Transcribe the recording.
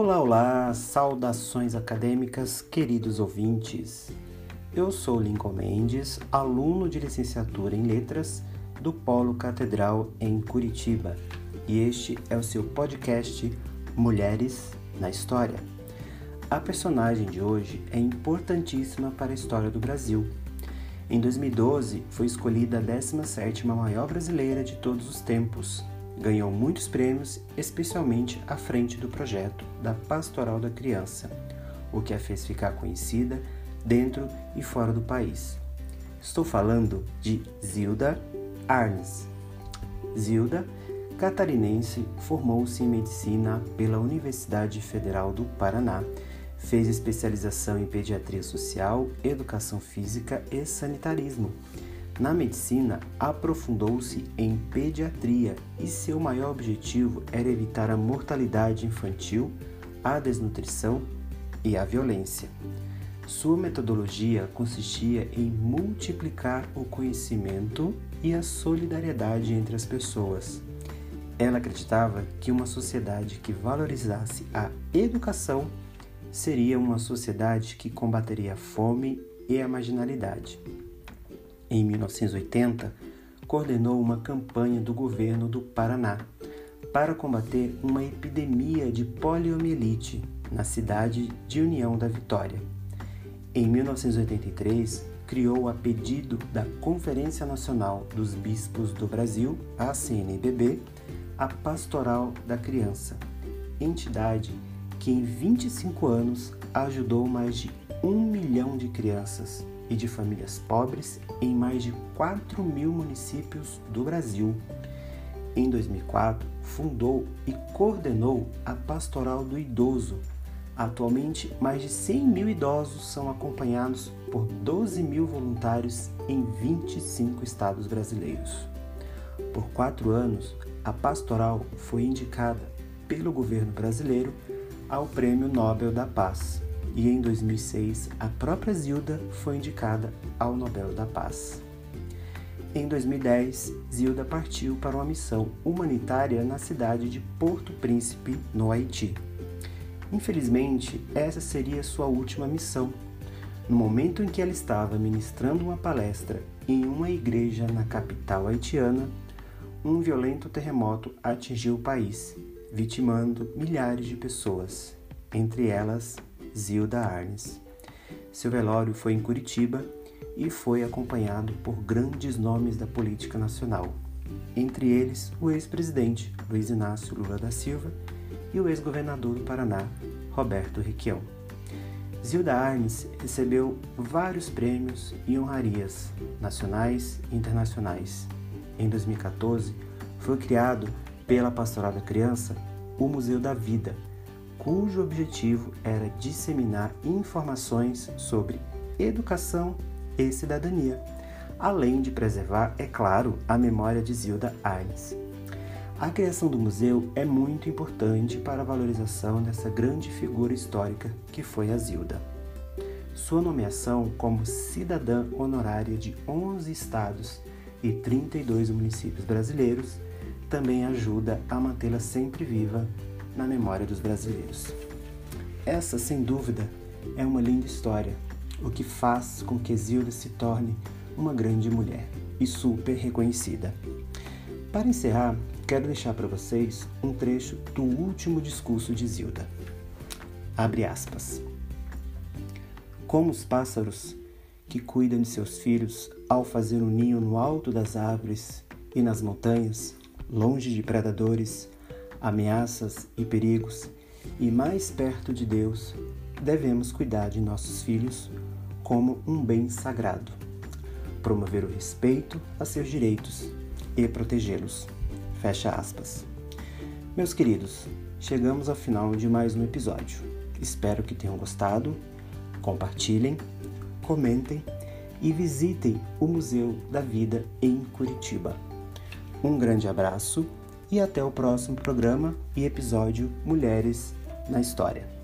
Olá, olá, saudações acadêmicas, queridos ouvintes. Eu sou Lincoln Mendes, aluno de licenciatura em Letras do Polo Catedral em Curitiba, e este é o seu podcast Mulheres na História. A personagem de hoje é importantíssima para a história do Brasil. Em 2012, foi escolhida a 17ª maior brasileira de todos os tempos, Ganhou muitos prêmios, especialmente à frente do projeto da Pastoral da Criança, o que a fez ficar conhecida dentro e fora do país. Estou falando de Zilda Arnes. Zilda, catarinense, formou-se em medicina pela Universidade Federal do Paraná. Fez especialização em pediatria social, educação física e sanitarismo na medicina, aprofundou-se em pediatria e seu maior objetivo era evitar a mortalidade infantil, a desnutrição e a violência. Sua metodologia consistia em multiplicar o conhecimento e a solidariedade entre as pessoas. Ela acreditava que uma sociedade que valorizasse a educação seria uma sociedade que combateria a fome e a marginalidade em 1980, coordenou uma campanha do governo do Paraná para combater uma epidemia de poliomielite na cidade de União da Vitória. Em 1983, criou a pedido da Conferência Nacional dos Bispos do Brasil, a CNBB, a Pastoral da Criança, entidade que em 25 anos ajudou mais de um milhão de crianças e de famílias pobres em mais de 4 mil municípios do Brasil. Em 2004, fundou e coordenou a Pastoral do Idoso. Atualmente, mais de 100 mil idosos são acompanhados por 12 mil voluntários em 25 estados brasileiros. Por quatro anos, a Pastoral foi indicada pelo governo brasileiro ao Prêmio Nobel da Paz e em 2006 a própria Zilda foi indicada ao Nobel da Paz. Em 2010, Zilda partiu para uma missão humanitária na cidade de Porto Príncipe, no Haiti. Infelizmente, essa seria sua última missão. No momento em que ela estava ministrando uma palestra em uma igreja na capital haitiana, um violento terremoto atingiu o país, vitimando milhares de pessoas, entre elas Zilda Arnes. Seu velório foi em Curitiba e foi acompanhado por grandes nomes da política nacional, entre eles o ex-presidente Luiz Inácio Lula da Silva e o ex-governador do Paraná, Roberto Requião. Zilda Arnes recebeu vários prêmios e honrarias nacionais e internacionais. Em 2014, foi criado pela Pastoral da Criança o Museu da Vida, cujo objetivo era disseminar informações sobre educação e cidadania, além de preservar, é claro, a memória de Zilda Arnes. A criação do museu é muito importante para a valorização dessa grande figura histórica que foi a Zilda. Sua nomeação como cidadã honorária de 11 estados e 32 municípios brasileiros também ajuda a mantê-la sempre viva na memória dos brasileiros. Essa, sem dúvida, é uma linda história, o que faz com que Zilda se torne uma grande mulher e super reconhecida. Para encerrar, quero deixar para vocês um trecho do último discurso de Zilda. Abre aspas. Como os pássaros que cuidam de seus filhos ao fazer um ninho no alto das árvores e nas montanhas, longe de predadores, ameaças e perigos, e mais perto de Deus, devemos cuidar de nossos filhos como um bem sagrado, promover o respeito a seus direitos e protegê-los. Fecha aspas. Meus queridos, chegamos ao final de mais um episódio. Espero que tenham gostado. Compartilhem, comentem e visitem o Museu da Vida em Curitiba. Um grande abraço e até o próximo programa e episódio Mulheres na História.